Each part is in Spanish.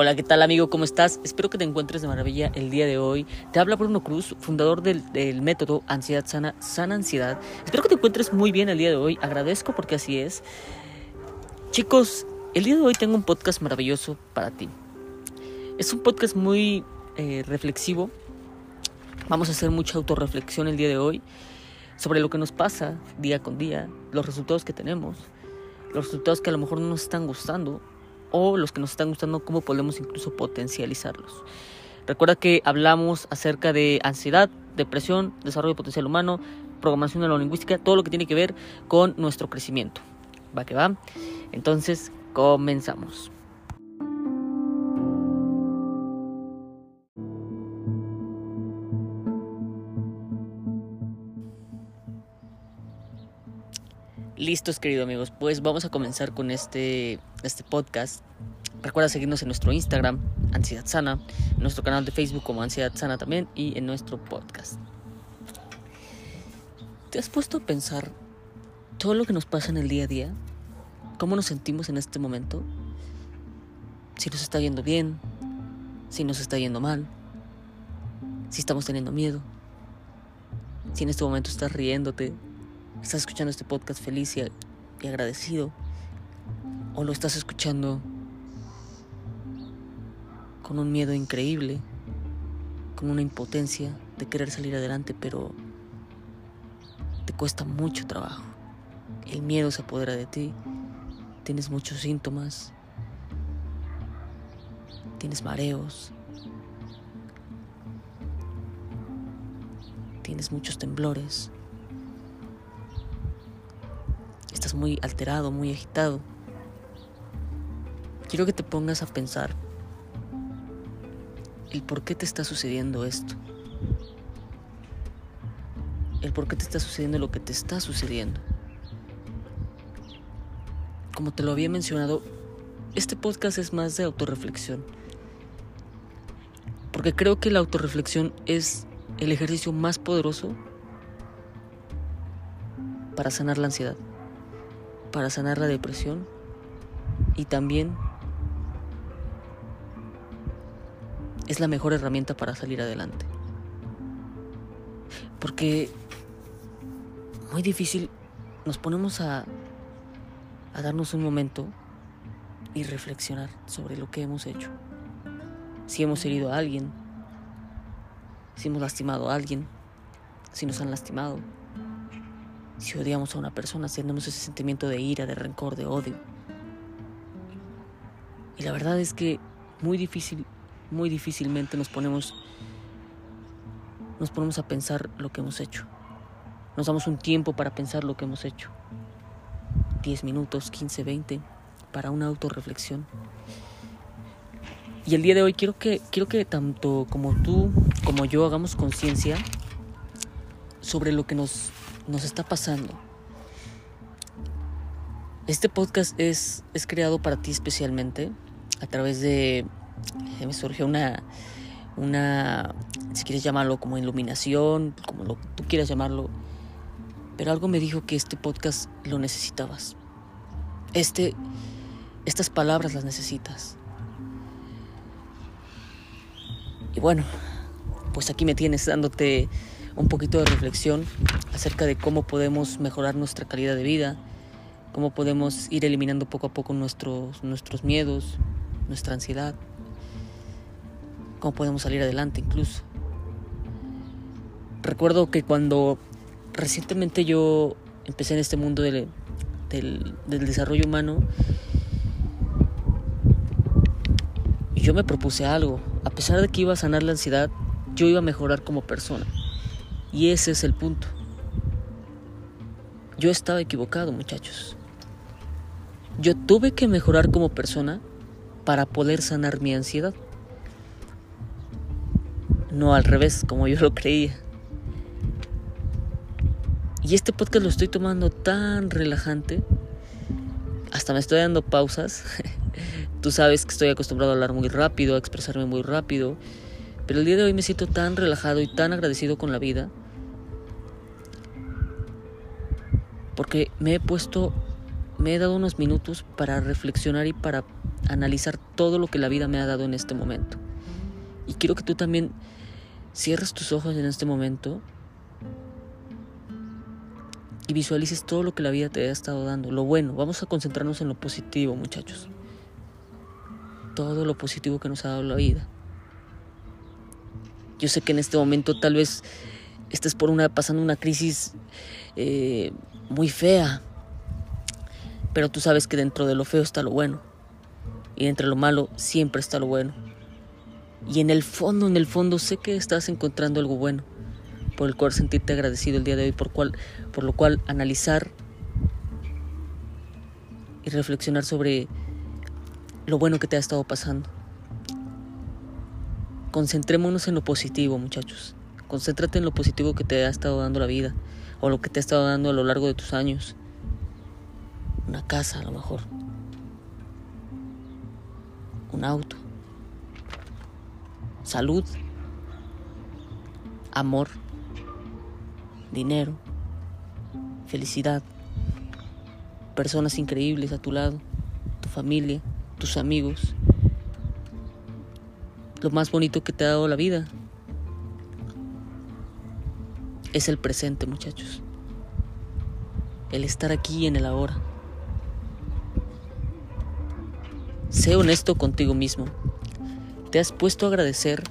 Hola, ¿qué tal amigo? ¿Cómo estás? Espero que te encuentres de maravilla el día de hoy. Te habla Bruno Cruz, fundador del, método Ansiedad Sana, Sana Ansiedad. Espero que te encuentres muy bien el día de hoy. Agradezco porque así es. Chicos, el día de hoy tengo un podcast maravilloso para ti. Es un podcast muy eh, reflexivo. Vamos a hacer mucha autorreflexión el día de hoy sobre lo que nos pasa día con día, los resultados que tenemos, los resultados que a lo mejor no nos están gustando o los que nos están gustando, cómo podemos incluso potencializarlos. Recuerda que hablamos acerca de ansiedad, depresión, desarrollo potencial humano, programación neurolingüística, todo lo que tiene que ver con nuestro crecimiento. Va que va. Entonces, comenzamos. Listos, queridos amigos, pues vamos a comenzar con este, este podcast. Recuerda seguirnos en nuestro Instagram, Ansiedad Sana, en nuestro canal de Facebook como Ansiedad Sana también y en nuestro podcast. ¿Te has puesto a pensar todo lo que nos pasa en el día a día? ¿Cómo nos sentimos en este momento? Si nos está yendo bien, si nos está yendo mal, si estamos teniendo miedo, si en este momento estás riéndote, estás escuchando este podcast feliz y, agradecido o lo estás escuchando con un miedo increíble, con una impotencia de querer salir adelante, pero te cuesta mucho trabajo. El miedo se apodera de ti, tienes muchos síntomas, tienes mareos, tienes muchos temblores. Muy alterado, muy agitado, quiero que te pongas a pensar el por qué te está sucediendo esto. El por qué te está sucediendo lo que te está sucediendo. Como te lo había mencionado, este podcast es más de autorreflexión. Porque creo que la autorreflexión es el ejercicio más poderoso para sanar la ansiedad para sanar la depresión y también es la mejor herramienta para salir adelante. Porque muy difícil nos ponemos a, a darnos un momento y reflexionar sobre lo que hemos hecho. Si hemos herido a alguien, si hemos lastimado a alguien, si nos han lastimado, si odiamos a una persona, si tenemos ese sentimiento de ira, de rencor, de odio. Y la verdad es que muy difícil, muy difícilmente nos ponemos nos ponemos a pensar lo que hemos hecho. Nos damos un tiempo para pensar lo que hemos hecho. 10 minutos, 15, 20 para una autorreflexión. Y el día de hoy quiero que quiero que tanto como tú como yo hagamos conciencia sobre lo que nos nos está pasando. Este podcast es, es creado para ti especialmente a través de... Eh, me surgió una, una, si quieres llamarlo como iluminación, como lo tú quieras llamarlo, pero algo me dijo que este podcast lo necesitabas. Este, estas palabras las necesitas. Y bueno, pues aquí me tienes dándote un poquito de reflexión acerca de cómo podemos mejorar nuestra calidad de vida, cómo podemos ir eliminando poco a poco nuestros, nuestros miedos, nuestra ansiedad, cómo podemos salir adelante incluso. Recuerdo que cuando recientemente yo empecé en este mundo del, del, del desarrollo humano, yo me propuse algo. A pesar de que iba a sanar la ansiedad, yo iba a mejorar como persona. Y ese es el punto. Yo estaba equivocado, muchachos. Yo tuve que mejorar como persona para poder sanar mi ansiedad. No al revés, como yo lo creía. Y este podcast lo estoy tomando tan relajante. Hasta me estoy dando pausas. Tú sabes que estoy acostumbrado a hablar muy rápido, a expresarme muy rápido. Pero el día de hoy me siento tan relajado y tan agradecido con la vida. Porque me he puesto, me he dado unos minutos para reflexionar y para analizar todo lo que la vida me ha dado en este momento. Y quiero que tú también cierres tus ojos en este momento y visualices todo lo que la vida te ha estado dando, lo bueno. Vamos a concentrarnos en lo positivo, muchachos. Todo lo positivo que nos ha dado la vida. Yo sé que en este momento tal vez estés por una, pasando una crisis eh, muy fea, pero tú sabes que dentro de lo feo está lo bueno y entre lo malo siempre está lo bueno. Y en el fondo, en el fondo sé que estás encontrando algo bueno, por el cual sentirte agradecido el día de hoy, por, cual, por lo cual analizar y reflexionar sobre lo bueno que te ha estado pasando. Concentrémonos en lo positivo, muchachos. Concéntrate en lo positivo que te ha estado dando la vida o lo que te ha estado dando a lo largo de tus años. Una casa, a lo mejor. Un auto. Salud. Amor. Dinero. Felicidad. Personas increíbles a tu lado. Tu familia. Tus amigos lo más bonito que te ha dado la vida es el presente, muchachos. El estar aquí en el ahora. Sé honesto contigo mismo. ¿Te has puesto a agradecer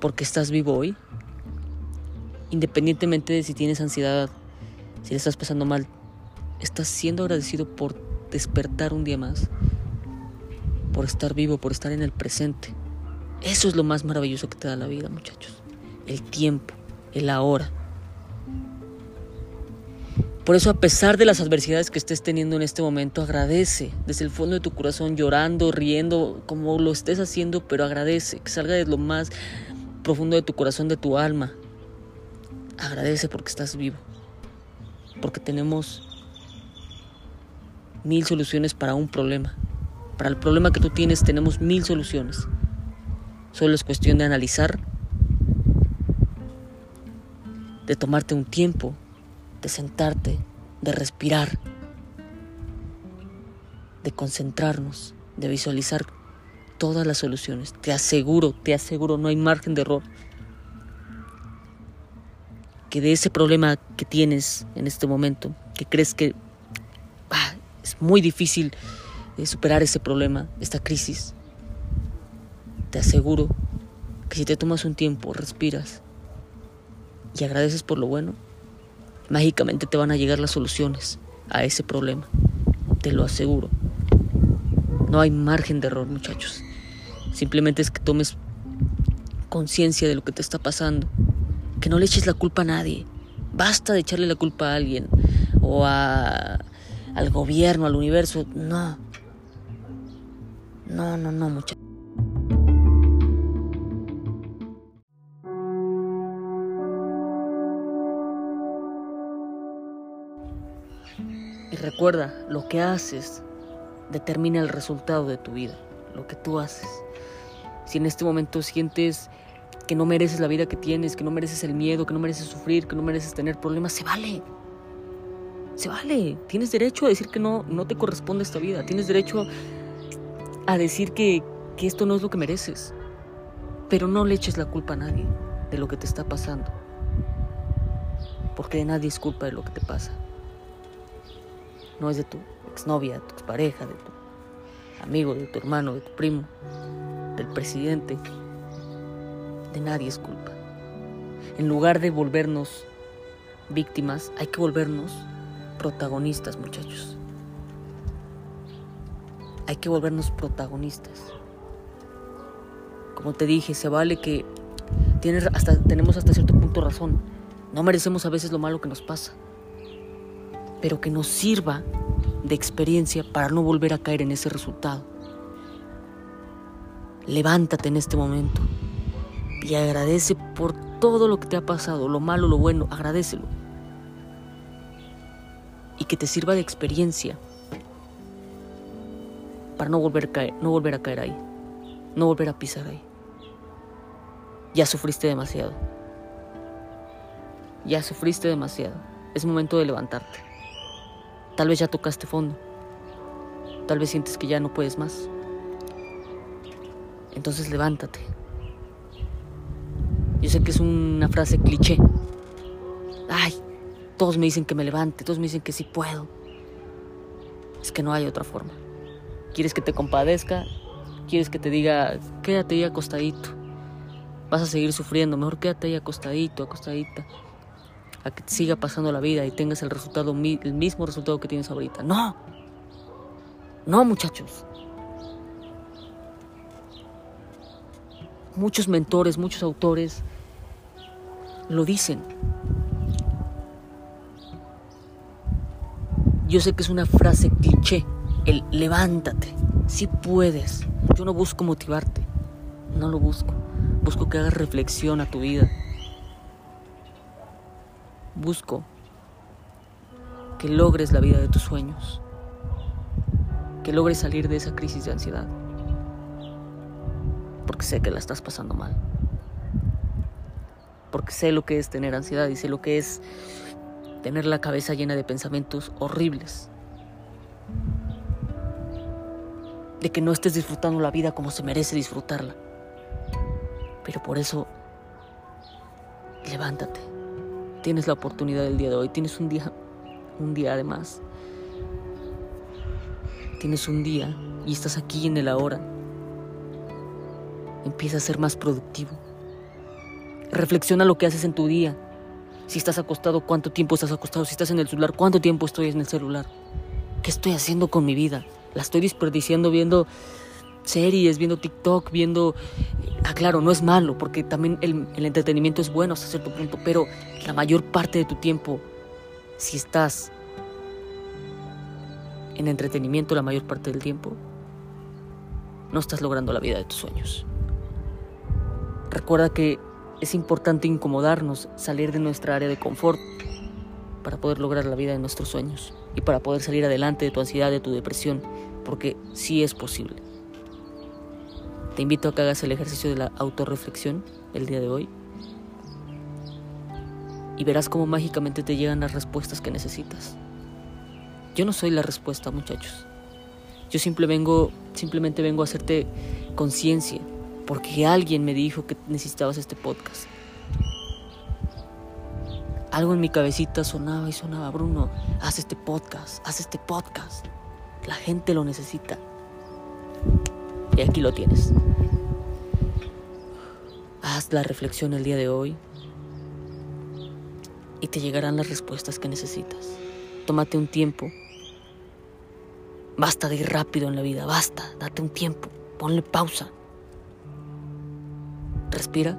porque estás vivo hoy? Independientemente de si tienes ansiedad, si le estás pasando mal, estás siendo agradecido por despertar un día más por estar vivo, por estar en el presente. Eso es lo más maravilloso que te da la vida, muchachos. El tiempo, el ahora. Por eso, a pesar de las adversidades que estés teniendo en este momento, agradece desde el fondo de tu corazón, llorando, riendo, como lo estés haciendo, pero agradece, que salga de lo más profundo de tu corazón, de tu alma. Agradece porque estás vivo, porque tenemos mil soluciones para un problema. Para el problema que tú tienes tenemos mil soluciones. Solo es cuestión de analizar, de tomarte un tiempo, de sentarte, de respirar, de concentrarnos, de visualizar todas las soluciones. Te aseguro, te aseguro, no hay margen de error. Que de ese problema que tienes en este momento, que crees que ah, es muy difícil superar ese problema, esta crisis. Te aseguro que si te tomas un tiempo, respiras y agradeces por lo bueno, mágicamente te van a llegar las soluciones a ese problema. Te lo aseguro. No hay margen de error, muchachos. Simplemente es que tomes conciencia de lo que te está pasando. Que no le eches la culpa a nadie. Basta de echarle la culpa a alguien o a, al gobierno, al universo. No. No, no, no, muchachos. Recuerda, lo que haces determina el resultado de tu vida, lo que tú haces. Si en este momento sientes que no mereces la vida que tienes, que no mereces el miedo, que no mereces sufrir, que no mereces tener problemas, se vale. Se vale. Tienes derecho a decir que no, no te corresponde esta vida. Tienes derecho a decir que, que esto no es lo que mereces. Pero no le eches la culpa a nadie de lo que te está pasando. Porque de nadie es culpa de lo que te pasa. No es de tu exnovia, de tu expareja, de tu amigo, de tu hermano, de tu primo, del presidente. De nadie es culpa. En lugar de volvernos víctimas, hay que volvernos protagonistas, muchachos. Hay que volvernos protagonistas. Como te dije, se vale que tienes hasta, tenemos hasta cierto punto razón. No merecemos a veces lo malo que nos pasa. Pero que nos sirva de experiencia para no volver a caer en ese resultado. Levántate en este momento y agradece por todo lo que te ha pasado, lo malo, lo bueno, agradecelo. Y que te sirva de experiencia para no volver a caer, no volver a caer ahí, no volver a pisar ahí. Ya sufriste demasiado. Ya sufriste demasiado. Es momento de levantarte. Tal vez ya tocaste fondo. Tal vez sientes que ya no puedes más. Entonces levántate. Yo sé que es una frase cliché. Ay, todos me dicen que me levante, todos me dicen que sí puedo. Es que no hay otra forma. ¿Quieres que te compadezca? ¿Quieres que te diga, quédate ahí acostadito? Vas a seguir sufriendo, mejor quédate ahí acostadito, acostadita. A que te siga pasando la vida y tengas el resultado, el mismo resultado que tienes ahorita. No. No, muchachos. Muchos mentores, muchos autores lo dicen. Yo sé que es una frase cliché, el levántate, si puedes. Yo no busco motivarte, no lo busco. Busco que hagas reflexión a tu vida. Busco que logres la vida de tus sueños, que logres salir de esa crisis de ansiedad, porque sé que la estás pasando mal porque sé lo que es tener ansiedad y sé lo que es tener la cabeza llena de pensamientos horribles. De que no estés disfrutando la vida como se merece disfrutarla. Pero por eso, levántate. Tienes la oportunidad del día de hoy. Tienes un día, un día además. Tienes un día y estás aquí en el ahora. Empieza a ser más productivo. Reflexiona lo que haces en tu día. Si estás acostado, ¿cuánto tiempo estás acostado? Si estás en el celular, ¿cuánto tiempo estoy en el celular? ¿Qué estoy haciendo con mi vida? La estoy desperdiciando viendo series, viendo TikTok, viendo... Ah, claro, no es malo, porque también el, el entretenimiento es bueno hasta cierto punto, pero la mayor parte de tu tiempo, si estás en entretenimiento la mayor parte del tiempo, no estás logrando la vida de tus sueños. Recuerda que es importante incomodarnos, salir de nuestra área de confort para poder lograr la vida de nuestros sueños y para poder salir adelante de tu ansiedad, de tu depresión, porque sí es posible. Te invito a que hagas el ejercicio de la autorreflexión el día de hoy y verás cómo mágicamente te llegan las respuestas que necesitas. Yo no soy la respuesta, muchachos. Yo simple vengo, simplemente vengo a hacerte conciencia porque alguien me dijo que necesitabas este podcast. Algo en mi cabecita sonaba y sonaba, Bruno, haz este podcast, haz este podcast. La gente lo necesita. Y aquí lo tienes. Haz la reflexión el día de hoy y te llegarán las respuestas que necesitas. Tómate un tiempo. Basta de ir rápido en la vida, basta, date un tiempo, ponle pausa. Respira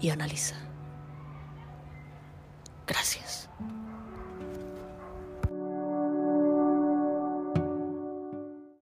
y analiza. Gracias.